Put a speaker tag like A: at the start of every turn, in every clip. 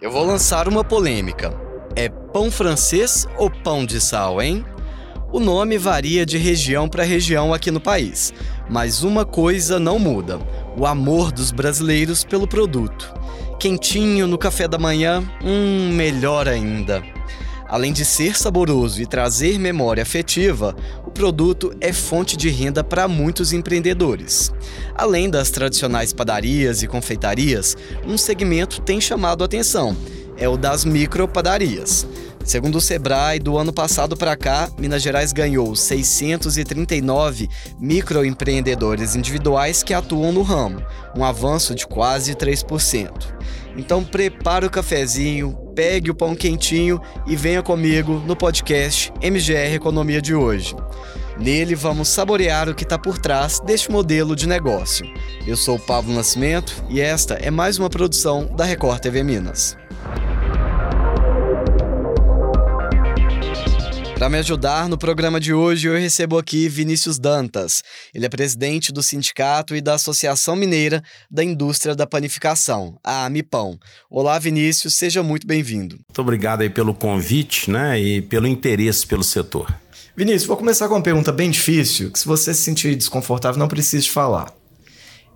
A: Eu vou lançar uma polêmica. É pão francês ou pão de sal, hein? O nome varia de região para região aqui no país, mas uma coisa não muda: o amor dos brasileiros pelo produto. Quentinho no café da manhã, hum, melhor ainda. Além de ser saboroso e trazer memória afetiva, o produto é fonte de renda para muitos empreendedores. Além das tradicionais padarias e confeitarias, um segmento tem chamado a atenção: é o das micropadarias. Segundo o Sebrae, do ano passado para cá, Minas Gerais ganhou 639 microempreendedores individuais que atuam no ramo, um avanço de quase 3%. Então prepare o cafezinho, pegue o pão quentinho e venha comigo no podcast MGR Economia de hoje. Nele vamos saborear o que está por trás deste modelo de negócio. Eu sou o Pablo Nascimento e esta é mais uma produção da Record TV Minas. Para me ajudar no programa de hoje, eu recebo aqui Vinícius Dantas. Ele é presidente do Sindicato e da Associação Mineira da Indústria da Panificação, a AMIPão. Olá, Vinícius, seja muito bem-vindo.
B: Muito obrigado aí pelo convite né, e pelo interesse pelo setor.
A: Vinícius, vou começar com uma pergunta bem difícil, que se você se sentir desconfortável, não precisa falar.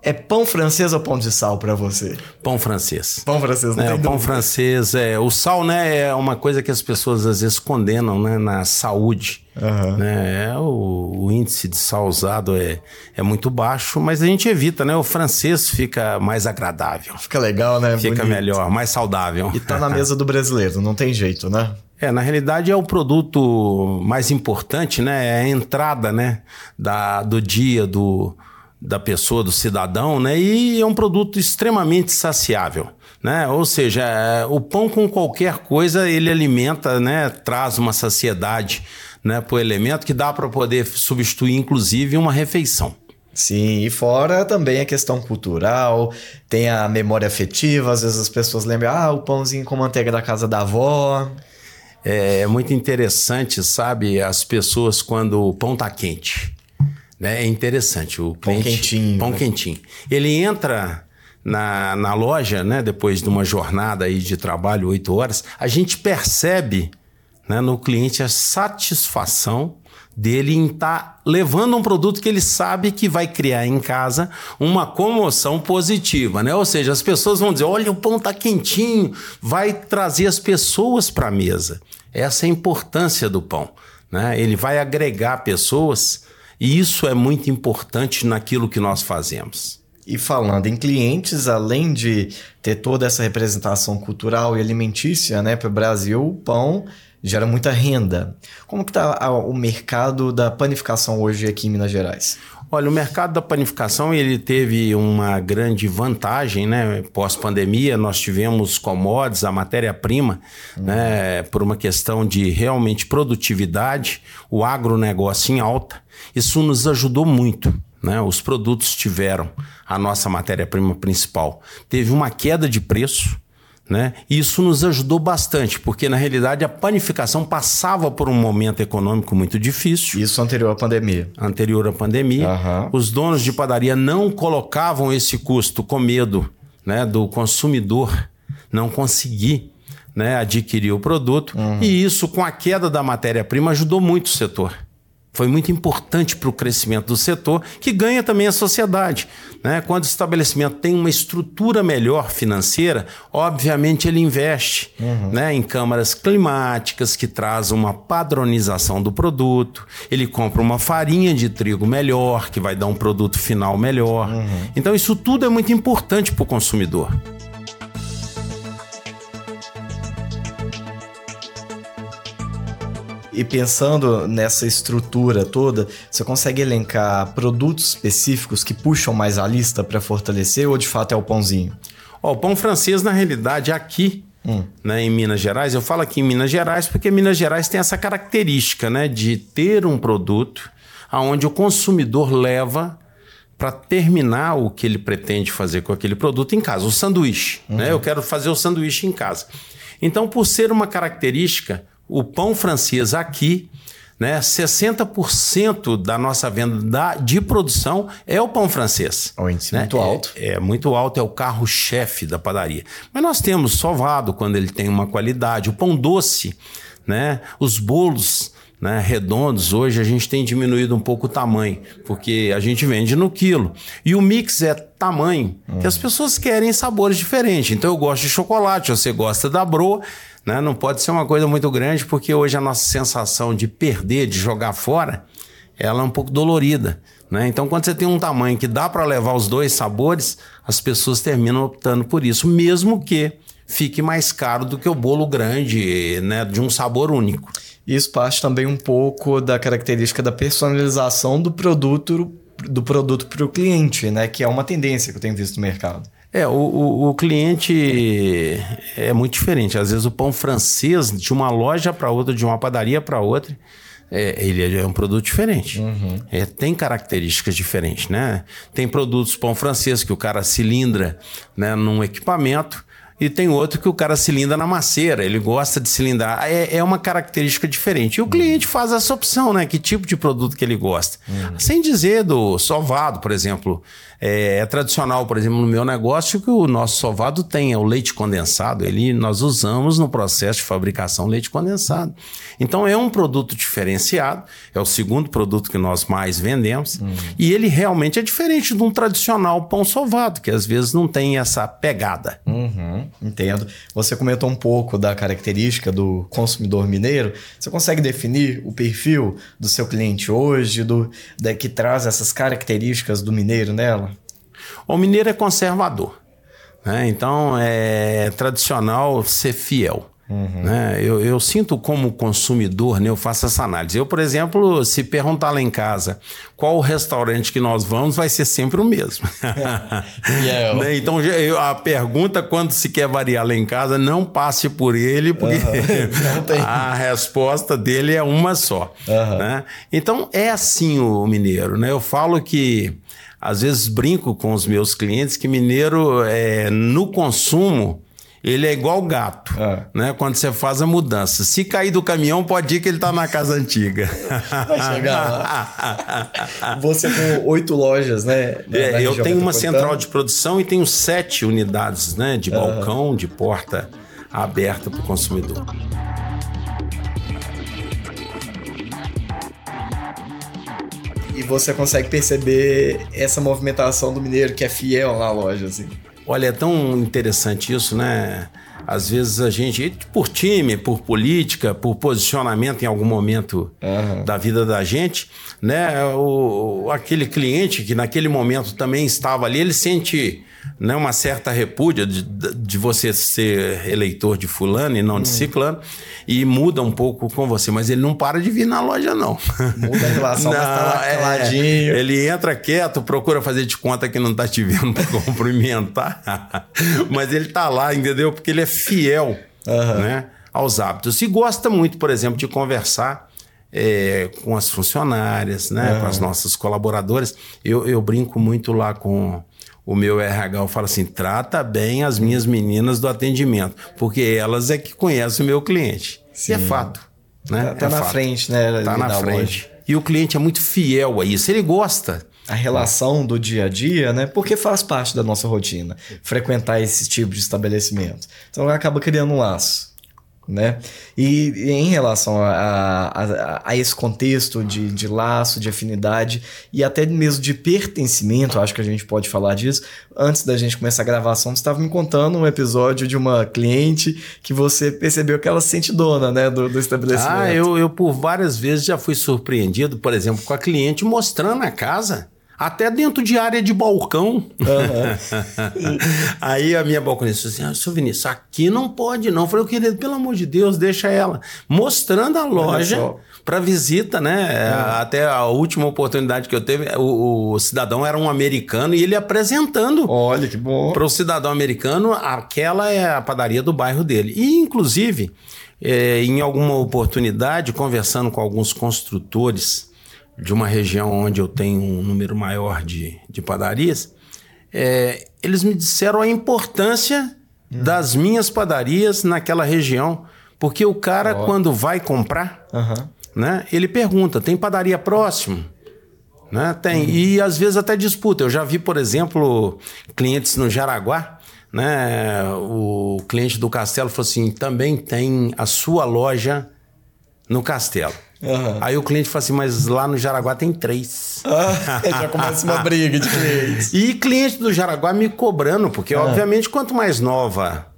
A: É pão francês ou pão de sal para você?
B: Pão francês.
A: Pão francês, não é, tem
B: Pão francês, é. O sal, né, é uma coisa que as pessoas às vezes condenam, né, na saúde. Uhum. Né? É, o, o, índice de sal usado é, é muito baixo, mas a gente evita, né? O francês fica mais agradável.
A: Fica legal, né?
B: Fica Bonito. melhor, mais saudável.
A: E tá na mesa do brasileiro, não tem jeito, né?
B: É, na realidade é o produto mais importante, né? É a entrada, né? Da, do dia, do da pessoa, do cidadão, né? E é um produto extremamente saciável. Né? Ou seja, é, o pão com qualquer coisa ele alimenta, né? traz uma saciedade né? para o elemento que dá para poder substituir, inclusive, uma refeição.
A: Sim, e fora também a questão cultural, tem a memória afetiva, às vezes as pessoas lembram, ah, o pãozinho com manteiga da casa da avó.
B: É, é muito interessante, sabe, as pessoas quando o pão tá quente. Né? É interessante. O
A: pão cliente, quentinho.
B: Pão né? quentinho. Ele entra na, na loja, né? depois de uma jornada aí de trabalho, oito horas, a gente percebe né, no cliente a satisfação dele em estar tá levando um produto que ele sabe que vai criar em casa uma comoção positiva, né? Ou seja, as pessoas vão dizer: olha, o pão tá quentinho, vai trazer as pessoas para a mesa. Essa é a importância do pão. Né? Ele vai agregar pessoas e isso é muito importante naquilo que nós fazemos.
A: E falando em clientes, além de ter toda essa representação cultural e alimentícia né, para o Brasil, o pão gera muita renda. Como que está o mercado da panificação hoje aqui em Minas Gerais?
B: Olha, o mercado da panificação ele teve uma grande vantagem, né? Pós-pandemia, nós tivemos commodities, a matéria-prima, uhum. né? Por uma questão de realmente produtividade, o agronegócio em alta. Isso nos ajudou muito. Né? Os produtos tiveram a nossa matéria-prima principal. Teve uma queda de preço, né? Isso nos ajudou bastante, porque na realidade a panificação passava por um momento econômico muito difícil.
A: Isso anterior à pandemia.
B: Anterior à pandemia. Uhum. Os donos de padaria não colocavam esse custo com medo né, do consumidor não conseguir né, adquirir o produto. Uhum. E isso, com a queda da matéria-prima, ajudou muito o setor foi muito importante para o crescimento do setor, que ganha também a sociedade. Né? Quando o estabelecimento tem uma estrutura melhor financeira, obviamente ele investe uhum. né? em câmaras climáticas que trazem uma padronização do produto, ele compra uma farinha de trigo melhor, que vai dar um produto final melhor. Uhum. Então, isso tudo é muito importante para o consumidor.
A: E pensando nessa estrutura toda, você consegue elencar produtos específicos que puxam mais a lista para fortalecer ou de fato é o pãozinho?
B: Ó, o pão francês, na realidade, aqui Hum. Né, em Minas Gerais. Eu falo aqui em Minas Gerais porque Minas Gerais tem essa característica né, de ter um produto aonde o consumidor leva para terminar o que ele pretende fazer com aquele produto em casa, o sanduíche. Né? Uhum. Né? Eu quero fazer o sanduíche em casa. Então, por ser uma característica, o pão francês aqui né? 60% da nossa venda da, de produção é o pão francês.
A: É um índice
B: né?
A: muito alto.
B: É, é, muito alto, é o carro-chefe da padaria. Mas nós temos sovado quando ele tem uma qualidade, o pão doce, né? Os bolos né, redondos, hoje a gente tem diminuído um pouco o tamanho, porque a gente vende no quilo. E o mix é tamanho, uhum. que as pessoas querem sabores diferentes. Então eu gosto de chocolate, você gosta da bro, né? Não pode ser uma coisa muito grande, porque hoje a nossa sensação de perder, de jogar fora, ela é um pouco dolorida. Né? Então, quando você tem um tamanho que dá para levar os dois sabores, as pessoas terminam optando por isso, mesmo que fique mais caro do que o bolo grande, né, de um sabor único.
A: Isso parte também um pouco da característica da personalização do produto do produto para o cliente, né, que é uma tendência que eu tenho visto no mercado.
B: É, o, o, o, cliente é muito diferente. Às vezes o pão francês, de uma loja para outra, de uma padaria para outra, é, ele é um produto diferente. Uhum. É, tem características diferentes, né? Tem produtos pão francês que o cara cilindra né, num equipamento e tem outro que o cara cilindra na maceira, ele gosta de cilindrar. É, é uma característica diferente. E o cliente faz essa opção, né? Que tipo de produto que ele gosta. Uhum. Sem dizer do sovado, por exemplo. É, é, tradicional, por exemplo, no meu negócio que o nosso sovado tem é o leite condensado. Ele nós usamos no processo de fabricação leite condensado. Então é um produto diferenciado, é o segundo produto que nós mais vendemos uhum. e ele realmente é diferente de um tradicional pão sovado que às vezes não tem essa pegada.
A: Uhum, entendo. Você comentou um pouco da característica do consumidor mineiro. Você consegue definir o perfil do seu cliente hoje, do da, que traz essas características do mineiro nela?
B: O mineiro é conservador. Né? Então é tradicional ser fiel. Uhum. Né? Eu, eu, sinto como consumidor, né? eu faço essa análise. Eu, por exemplo, se perguntar lá em casa qual o restaurante que nós vamos, vai ser sempre o mesmo. yeah. né? Então, a pergunta, quando se quer variar lá em casa, não passe por ele, porque uhum. a resposta dele é uma só. Uhum. Né? Então, é assim o mineiro. Né? Eu falo que às vezes brinco com os meus clientes que mineiro é, no consumo ele é igual gato, é. né? Quando você faz a mudança. Se cair do caminhão, pode ir que ele está na casa antiga. Vai chegar
A: lá. Você com oito lojas, né?
B: É, eu tenho uma central de produção e tenho sete unidades, né? De balcão, de porta aberta para o consumidor.
A: E você consegue perceber essa movimentação do mineiro que é fiel na loja, assim.
B: Olha, é tão interessante isso, né? Às vezes a gente, por time, por política, por posicionamento em algum momento uhum. da vida da gente, né? O, aquele cliente que naquele momento também estava ali, ele sente né, uma certa repúdia de, de você ser eleitor de fulano e não de hum. ciclano, e muda um pouco com você, mas ele não para de vir na loja, não.
A: Muda a relação, não, mas tá lá é,
B: Ele entra quieto, procura fazer de conta que não tá te vendo para cumprimentar, mas ele tá lá, entendeu? Porque ele é fiel uhum. né, aos hábitos. E gosta muito, por exemplo, de conversar é, com as funcionárias, né, uhum. com as nossas colaboradoras. Eu, eu brinco muito lá com o meu RH fala assim: trata bem as minhas meninas do atendimento, porque elas é que conhecem o meu cliente. Sim. E é fato. Né?
A: Tá, tá
B: é
A: na fato. frente, né?
B: Tá na frente. Loja. E o cliente é muito fiel a isso, ele gosta.
A: A relação do dia a dia, né? Porque faz parte da nossa rotina frequentar esse tipo de estabelecimento. Então acaba criando um laço né? E, em relação a, a, a, esse contexto de, de laço, de afinidade e até mesmo de pertencimento, acho que a gente pode falar disso. Antes da gente começar a gravação, você estava me contando um episódio de uma cliente que você percebeu que ela se sente dona né, do, do estabelecimento.
B: Ah, eu, eu por várias vezes já fui surpreendido, por exemplo, com a cliente mostrando a casa. Até dentro de área de balcão. Uhum. Aí a minha balconista disse assim: ah, seu Vinícius, aqui não pode não. Eu falei, querido, pelo amor de Deus, deixa ela. Mostrando a loja para visita, né? Uhum. Até a última oportunidade que eu teve, o, o, cidadão era um americano e ele apresentando.
A: Olha que bom.
B: Para o cidadão americano, aquela é a padaria do bairro dele. E, inclusive, é, em alguma oportunidade, conversando com alguns construtores de uma região onde eu tenho um número maior de, de padarias, é, eles me disseram a importância uhum. das minhas padarias naquela região. Porque o cara, oh. quando vai comprar, uhum. né? Ele pergunta: tem padaria próximo? Né? Tem. Uhum. E às vezes até disputa. Eu já vi, por exemplo, clientes no Jaraguá. Né? O cliente do Castelo falou assim: também tem a sua loja no Castelo. Uhum. Aí o cliente fala assim, mas lá no Jaraguá tem três.
A: Ah, já começa uma briga de clientes.
B: E cliente do Jaraguá me cobrando, porque uhum. obviamente quanto mais nova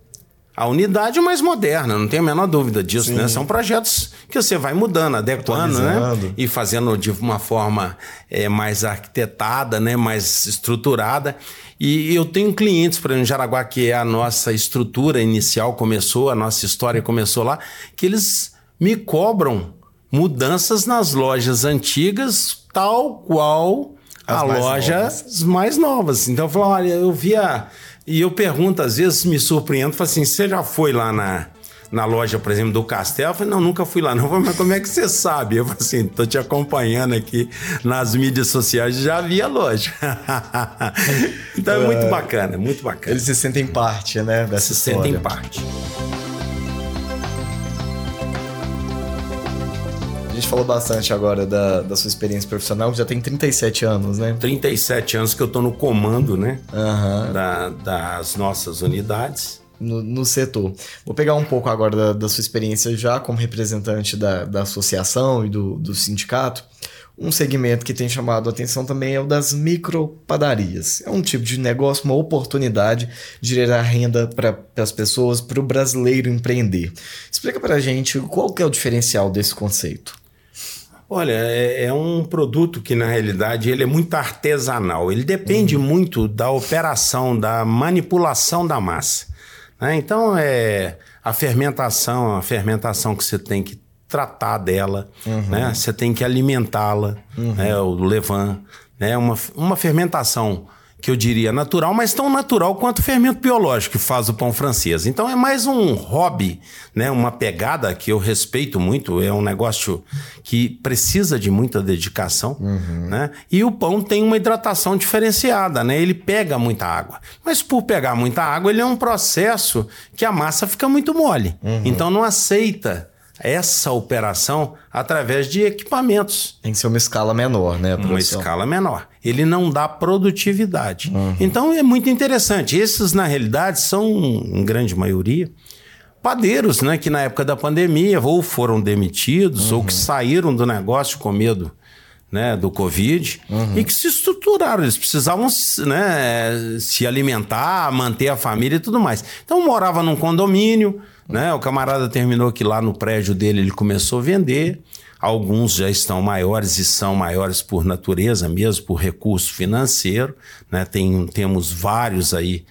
B: a unidade, mais moderna, não tenho a menor dúvida disso, né? Sim. né? São projetos que você vai mudando, adequando, né? E fazendo de uma forma é, mais arquitetada, né? Mais estruturada. E eu tenho clientes, por exemplo, em Jaraguá, que é a nossa estrutura inicial começou, a nossa história começou lá, que eles me cobram mudanças nas lojas antigas, tal qual As a loja novas. mais novas. Então eu falo, olha, eu via. E eu pergunto, às vezes me surpreendo, falo assim: você já foi lá na, na loja, por exemplo, do Castel? Eu falei, não, nunca fui lá, não. Falei, mas como é que você sabe? Eu falei assim, tô te acompanhando aqui nas mídias sociais, já vi a loja. então é, é muito bacana, muito bacana.
A: Eles se sentem parte, né, dessa se história.
B: Se sentem parte.
A: Gente falou bastante agora da, da sua experiência profissional, já tem 37 anos, né?
B: 37 anos que eu estou no comando, né? Uhum. Da, das nossas unidades.
A: No, no, setor. Vou pegar um pouco agora da, da sua experiência já como representante da, da associação e do, do sindicato. Um segmento que tem chamado a atenção também é o das micropadarias. É um tipo de negócio, uma oportunidade de gerar renda para as pessoas, para o brasileiro empreender. Explica para a gente qual que é o diferencial desse conceito.
B: Olha, é, é, um produto que na realidade ele é muito artesanal. Ele depende uhum. muito da operação, da manipulação da massa. Né? Então é a fermentação, a fermentação que você tem que tratar dela, uhum. né? Você tem que alimentá-la, uhum. né? O levan, né? Uma, uma fermentação que eu diria natural, mas tão natural quanto o fermento biológico que faz o pão francês. Então é mais um hobby, né? uma pegada que eu respeito muito, é um negócio que precisa de muita dedicação. Uhum. Né? E o pão tem uma hidratação diferenciada, né? ele pega muita água. Mas por pegar muita água, ele é um processo que a massa fica muito mole. Uhum. Então não aceita essa operação através de equipamentos.
A: Tem que ser uma escala menor, né?
B: Uma escala menor. Ele não dá produtividade. Uhum. Então é muito interessante. Esses, na realidade, são, em grande maioria, padeiros, né? Que na época da pandemia ou foram demitidos uhum. ou que saíram do negócio com medo. Né, do Covid uhum. e que se estruturaram. Eles precisavam né, se alimentar, manter a família e tudo mais. Então morava num condomínio, né? O camarada terminou que lá no prédio dele ele começou a vender. Alguns já estão maiores e são maiores por natureza mesmo, por recurso financeiro. Né? Tem, temos vários aí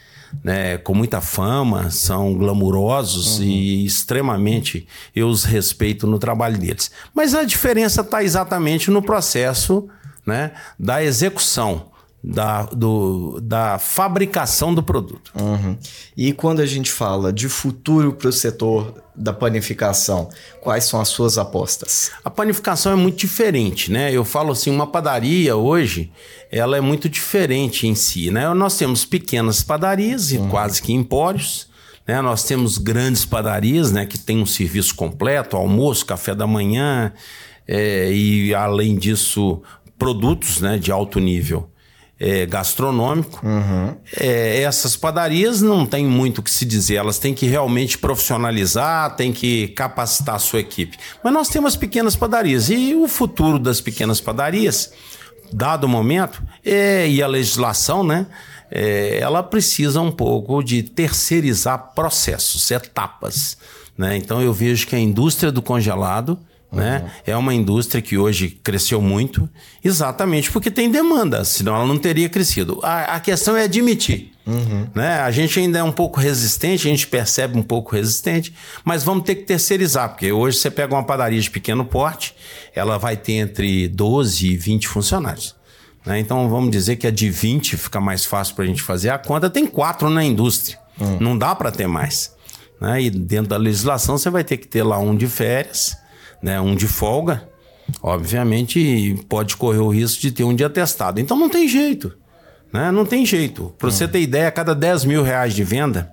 B: né, com muita fama, são glamurosos uhum. e extremamente eu os respeito no trabalho deles. Mas a diferença está exatamente no processo né, da execução da, do, da fabricação do produto.
A: Uhum. E quando a gente fala de futuro para o setor da panificação, quais são as suas apostas?
B: A panificação é muito diferente, né? Eu falo assim, uma padaria hoje, ela é muito diferente em si, né? Nós temos pequenas padarias e uhum. quase que empórios, né? Nós temos grandes padarias, né? Que tem um serviço completo, almoço, café da manhã, é, e além disso, produtos né, de alto nível é, gastronômico. Uhum. É, essas padarias não tem muito o que se dizer, elas têm que realmente profissionalizar, têm que capacitar a sua equipe. Mas nós temos pequenas padarias e o futuro das pequenas padarias, dado o momento, é, e a legislação, né? É, ela precisa um pouco de terceirizar processos, etapas. Né? Então eu vejo que a indústria do congelado né? Uhum. É uma indústria que hoje cresceu muito, exatamente porque tem demanda, senão ela não teria crescido. A, a questão é admitir. Uhum. Né? A gente ainda é um pouco resistente, a gente percebe um pouco resistente, mas vamos ter que terceirizar, porque hoje você pega uma padaria de pequeno porte, ela vai ter entre 12 e 20 funcionários. Né? Então vamos dizer que a de 20 fica mais fácil para a gente fazer a conta, tem quatro na indústria, uhum. não dá para ter mais. Né? E dentro da legislação você vai ter que ter lá um de férias né, um de folga, obviamente pode correr o risco de ter um dia testado. Então não tem jeito. Né? Não tem jeito. Para você ter ideia, a cada 10 mil reais de venda,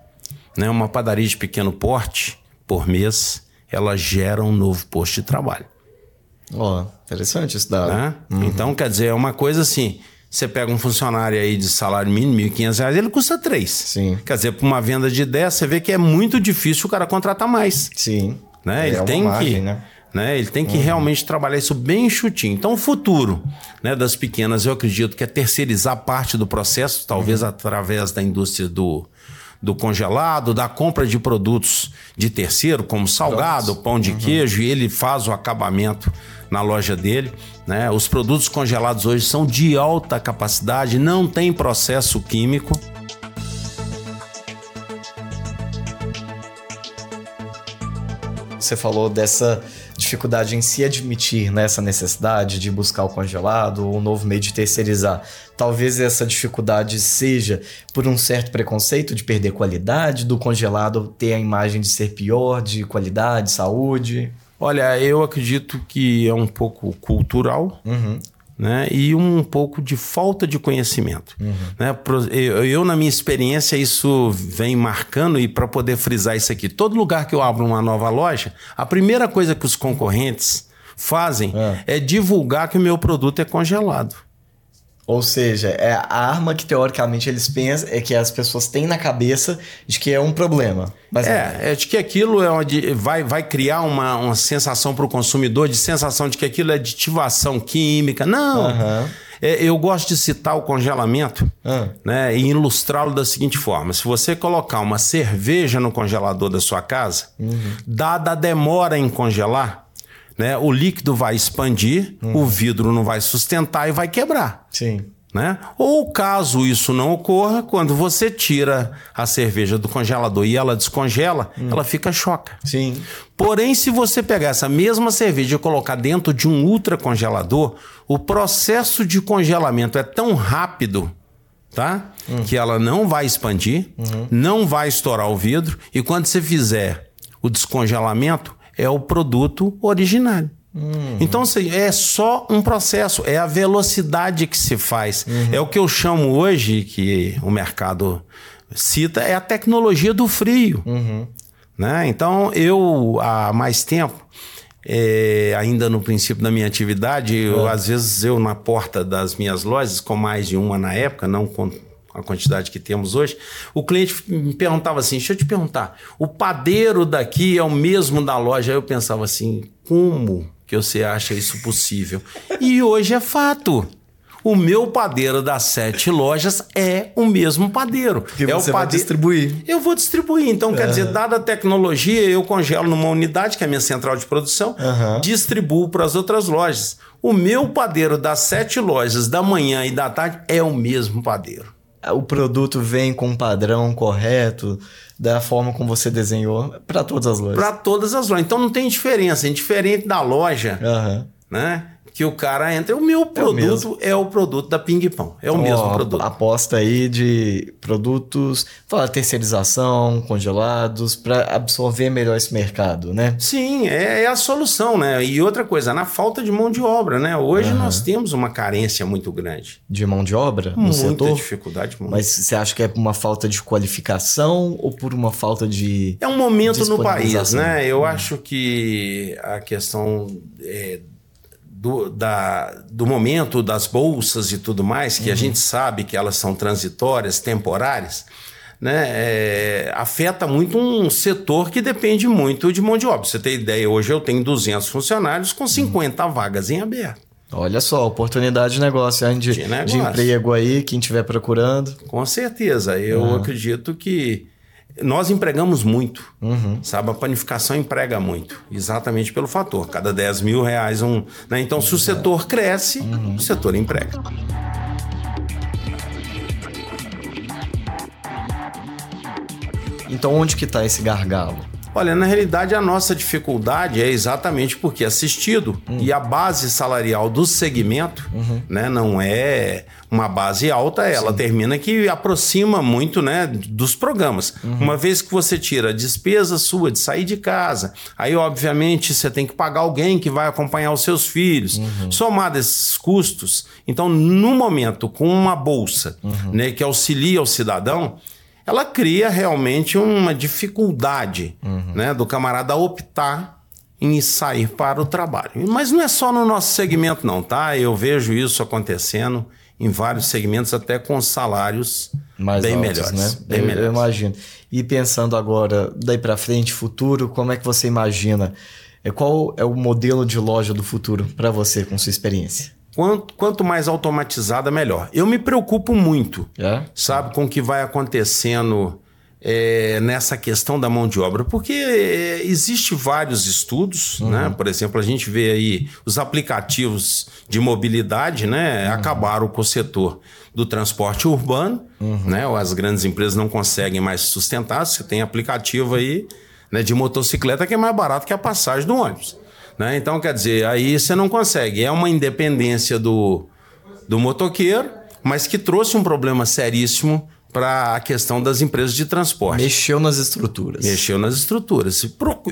B: né, uma padaria de pequeno porte por mês, ela gera um novo posto de trabalho.
A: Ó, oh, interessante isso dado. Né?
B: Uhum. Então, quer dizer, é uma coisa assim. Você pega um funcionário aí de salário mínimo, R$ 1.500, ele custa 3.
A: Sim.
B: Quer dizer, para uma venda de 10, você vê que é muito difícil o cara contratar mais.
A: Sim.
B: Né? Ele, é tem margem, que, né? Né? Ele tem que uhum. realmente trabalhar isso bem chutinho. Então, o futuro né, das pequenas, eu acredito que é terceirizar parte do processo, talvez uhum. através da indústria do, do congelado, da compra de produtos de terceiro, como salgado, pão de uhum. queijo, e ele faz o acabamento na loja dele. Né? Os produtos congelados hoje são de alta capacidade, não tem processo químico.
A: Você falou dessa dificuldade em se admitir nessa né, necessidade de buscar o congelado ou um novo meio de terceirizar. Talvez essa dificuldade seja por um certo preconceito de perder qualidade, do congelado ter a imagem de ser pior, de qualidade, saúde.
B: Olha, eu acredito que é um pouco cultural.
A: Uhum.
B: Né? e um pouco de falta de conhecimento. Uhum. Né? Eu, eu, na minha experiência, isso vem marcando, e para poder frisar isso aqui, todo lugar que eu abro uma nova loja, a primeira coisa que os concorrentes fazem é, é divulgar que o meu produto é congelado.
A: Ou seja, é a arma que teoricamente eles pensam, é que as pessoas têm na cabeça de que é um problema.
B: Mas é, é de que aquilo é onde vai, vai criar uma, uma sensação para o consumidor, de sensação de que aquilo é aditivação química. Não!
A: Uhum.
B: É, eu gosto de citar o congelamento
A: uhum.
B: né, e ilustrá-lo da seguinte forma: se você colocar uma cerveja no congelador da sua casa,
A: uhum.
B: dada a demora em congelar, né? O líquido vai expandir, o vidro não vai sustentar e vai quebrar.
A: Sim.
B: Né? Ou caso isso não ocorra, quando você tira a cerveja do congelador e ela descongela, hum. ela fica choca.
A: Sim.
B: Porém, se você pegar essa mesma cerveja e colocar dentro de um ultracongelador, o processo de congelamento é tão rápido, tá? Hum. Que ela não vai expandir,
A: uhum.
B: não vai estourar o vidro e quando você fizer o descongelamento, é o produto originário.
A: Uhum.
B: Então, assim, é só um processo, é a velocidade que se faz. Uhum. É o que eu chamo hoje, que o mercado cita, é a tecnologia do frio.
A: Uhum.
B: Né? Então, eu, há mais tempo, é, ainda no princípio da minha atividade, eu, às vezes eu na porta das minhas lojas, com mais de uma na época, não com a quantidade que temos hoje, o cliente me perguntava assim: deixa eu te perguntar, o padeiro daqui é o mesmo da loja? Aí eu pensava assim: como que você acha isso possível? E hoje é fato. O meu padeiro das sete lojas é o mesmo padeiro.
A: Que
B: é
A: você
B: o
A: vai distribuir.
B: Eu vou distribuir. Então, uhum. quer dizer, dada a tecnologia, eu congelo numa unidade, que é a minha central de produção,
A: uhum.
B: distribuo para as outras lojas. O meu padeiro das sete lojas da manhã e da tarde é o mesmo padeiro
A: o produto vem com um padrão correto, da forma como você desenhou, para todas as lojas.
B: Para todas as lojas. Então não tem diferença. Indiferente da loja,
A: uhum.
B: né? Que o cara entra. O meu produto é o, é o produto da Ping Pong. É o oh, mesmo produto.
A: Aposta aí de produtos, fala terceirização, congelados, para absorver melhor esse mercado, né?
B: Sim, é, é, a solução, né? E outra coisa, na falta de mão de obra, né? Hoje uhum. nós temos uma carência muito grande.
A: De mão de obra no
B: Muita
A: setor?
B: dificuldade.
A: Muito. Mas você acha que é por uma falta de qualificação ou por uma falta de.
B: É um momento no país, né? Eu uhum. acho que a questão. É, do, da, do momento das bolsas e tudo mais, que uhum. a gente sabe que elas são transitórias, temporárias, né, é, afeta muito um setor que depende muito de mão de obra. Você tem ideia, hoje eu tenho 200 funcionários com 50 uhum. vagas em aberto.
A: Olha só, oportunidade de negócio, hein? De, de, negócio. de emprego aí, quem estiver procurando.
B: Com certeza. Eu uhum. acredito que nós empregamos muito,
A: uhum.
B: sabe? A panificação emprega muito, exatamente pelo fator. Cada 10 mil reais um. Né? Então, se o setor cresce, uhum. o setor emprega.
A: Então, onde que está esse gargalo?
B: Olha, na realidade, a nossa dificuldade é exatamente porque assistido uhum. e a base salarial do segmento
A: uhum.
B: né, não é uma base alta, ela Sim. termina que aproxima muito né, dos programas.
A: Uhum.
B: Uma vez que você tira a despesa sua de sair de casa, aí, obviamente, você tem que pagar alguém que vai acompanhar os seus filhos.
A: Uhum.
B: Somado esses custos, então, no momento, com uma bolsa
A: uhum.
B: né, que auxilia o cidadão ela cria realmente uma dificuldade
A: uhum.
B: né, do camarada optar em sair para o trabalho. Mas não é só no nosso segmento, não, tá? Eu vejo isso acontecendo em vários segmentos, até com salários Mais bem altos, melhores. Né? Bem
A: eu,
B: melhores.
A: eu imagino. E pensando agora, daí para frente, futuro, como é que você imagina? É, qual é o modelo de loja do futuro para você, com sua experiência?
B: Quanto, quanto, mais automatizada, melhor. Eu me preocupo muito, é? sabe, com o que vai acontecendo é, nessa questão da mão de obra, porque é, existe vários estudos, uhum. né? Por exemplo, a gente vê aí os aplicativos de mobilidade, né? Uhum. Acabaram com o setor do transporte urbano, uhum. né? As grandes empresas não conseguem mais sustentar. Você tem aplicativo aí né, de motocicleta que é mais barato que a passagem do ônibus. Né? Então, quer dizer, aí você não consegue. É uma independência do, do motoqueiro, mas que trouxe um problema seríssimo para a questão das empresas de transporte.
A: Mexeu nas estruturas.
B: Mexeu nas estruturas.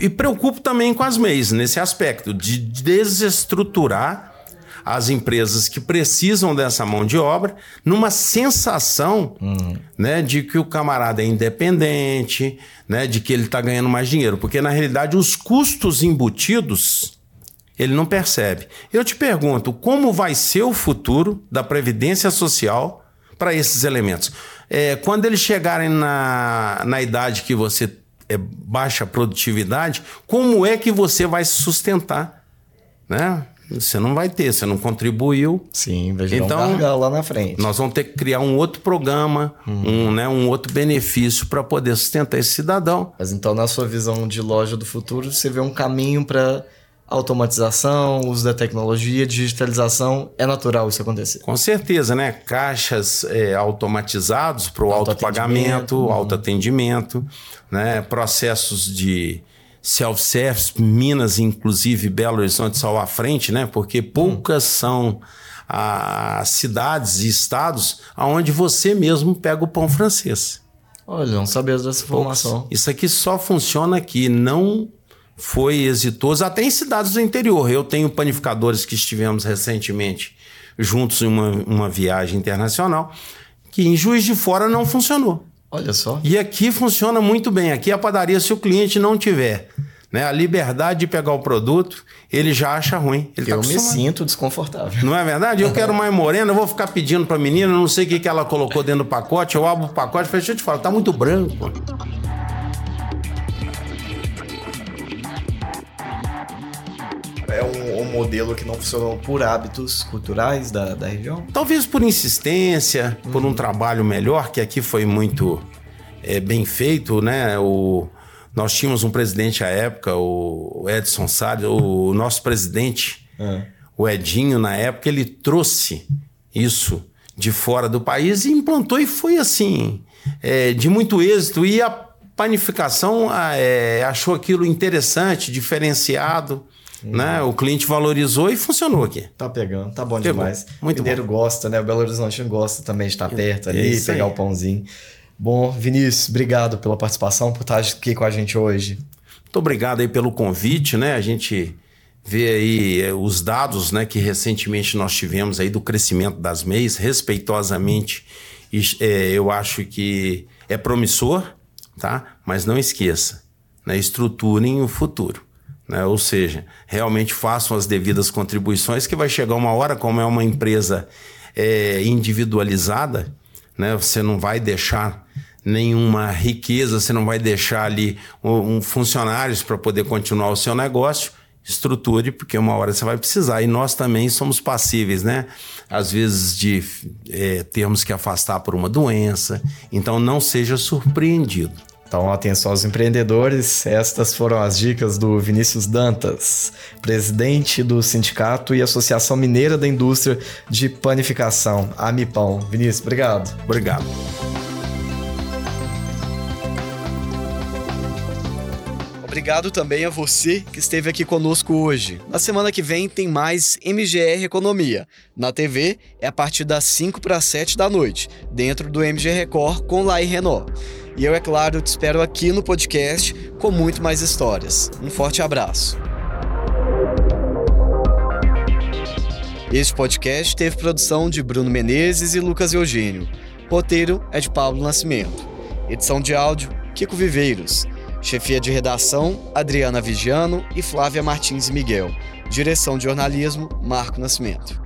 B: E preocupo também com as MEIs nesse aspecto, de desestruturar as empresas que precisam dessa mão de obra numa sensação uhum. né, de que o camarada é independente, né, de que ele está ganhando mais dinheiro. Porque, na realidade, os custos embutidos ele não percebe. Eu te pergunto, como vai ser o futuro da Previdência Social para esses elementos? É, quando eles chegarem na, na idade que você é baixa produtividade, como é que você vai se sustentar? Né? Você não vai ter, você não contribuiu.
A: Sim, vai gerar então, um lá na frente.
B: Nós vamos ter que criar um outro programa, uhum. um, né, um outro benefício para poder sustentar esse cidadão.
A: Mas então, na sua visão de loja do futuro, você vê um caminho para automatização, uso da tecnologia, digitalização, é natural isso acontecer.
B: Com certeza, né? Caixas é, automatizados para o autopagamento, uhum. autoatendimento, né? processos de self-service, Minas, inclusive Belo Horizonte só à frente, né? Porque poucas hum. são as cidades e estados onde você mesmo pega o pão francês.
A: Olha, não sabia dessa informação.
B: Isso aqui só funciona aqui, não foi exitoso até em cidades do interior. Eu tenho panificadores que estivemos recentemente juntos em uma, uma viagem internacional que em Juiz de Fora não funcionou.
A: Olha só.
B: E aqui funciona muito bem. Aqui a padaria, se o cliente não tiver né, a liberdade de pegar o produto, ele já acha ruim. Ele
A: tá eu me sinto desconfortável.
B: Não é verdade? Eu quero mais morena, eu vou ficar pedindo para a menina, não sei o que, que ela colocou dentro do pacote, eu abro o pacote e deixa eu te falar, tá muito branco.
A: É um, um, modelo que não funcionou por hábitos culturais da, da região?
B: Talvez por insistência, uhum. por um trabalho melhor, que aqui foi muito é, bem feito, né? O, nós tínhamos um presidente à época, o Edson Salles, o nosso presidente, uhum. o Edinho, na época, ele trouxe isso de fora do país e implantou e foi assim, é, de muito êxito. E a panificação é, achou aquilo interessante, diferenciado. Hum. Né? O cliente valorizou e funcionou aqui.
A: Tá pegando, tá bom Pegou. demais. Muito o Mineiro bom. gosta, né? O Belo Horizonte gosta também de estar perto ali, é pegar aí. o pãozinho. Bom, Vinícius, obrigado pela participação, por estar aqui com a gente hoje.
B: Muito obrigado aí pelo convite, né? A gente vê aí é, os dados, né, que recentemente nós tivemos aí do crescimento das MEIs, respeitosamente, é, eu acho que é promissor, tá? Mas não esqueça, né? estruturem o futuro. Né? Ou seja, realmente façam as devidas contribuições, que vai chegar uma hora, como é uma empresa é, individualizada, né? você não vai deixar nenhuma riqueza, você não vai deixar ali um, um funcionários para poder continuar o seu negócio. Estruture, porque uma hora você vai precisar. E nós também somos passíveis, né? Às vezes de é, termos que afastar por uma doença. Então não seja surpreendido.
A: Então, atenção aos empreendedores, estas foram as dicas do Vinícius Dantas, presidente do Sindicato e Associação Mineira da Indústria de Panificação, Amipão. Vinícius, obrigado.
B: Obrigado.
A: Obrigado também a você que esteve aqui conosco hoje. Na semana que vem tem mais MGR Economia. Na TV é a partir das 5 para 7 da noite, dentro do MG Record com Lai Renault. E eu, é claro, te espero aqui no podcast com muito mais histórias. Um forte abraço. Este podcast teve produção de Bruno Menezes e Lucas Eugênio. Roteiro é de Pablo Nascimento. Edição de áudio, Kiko Viveiros. Chefia de redação, Adriana Vigiano e Flávia Martins Miguel. Direção de jornalismo, Marco Nascimento.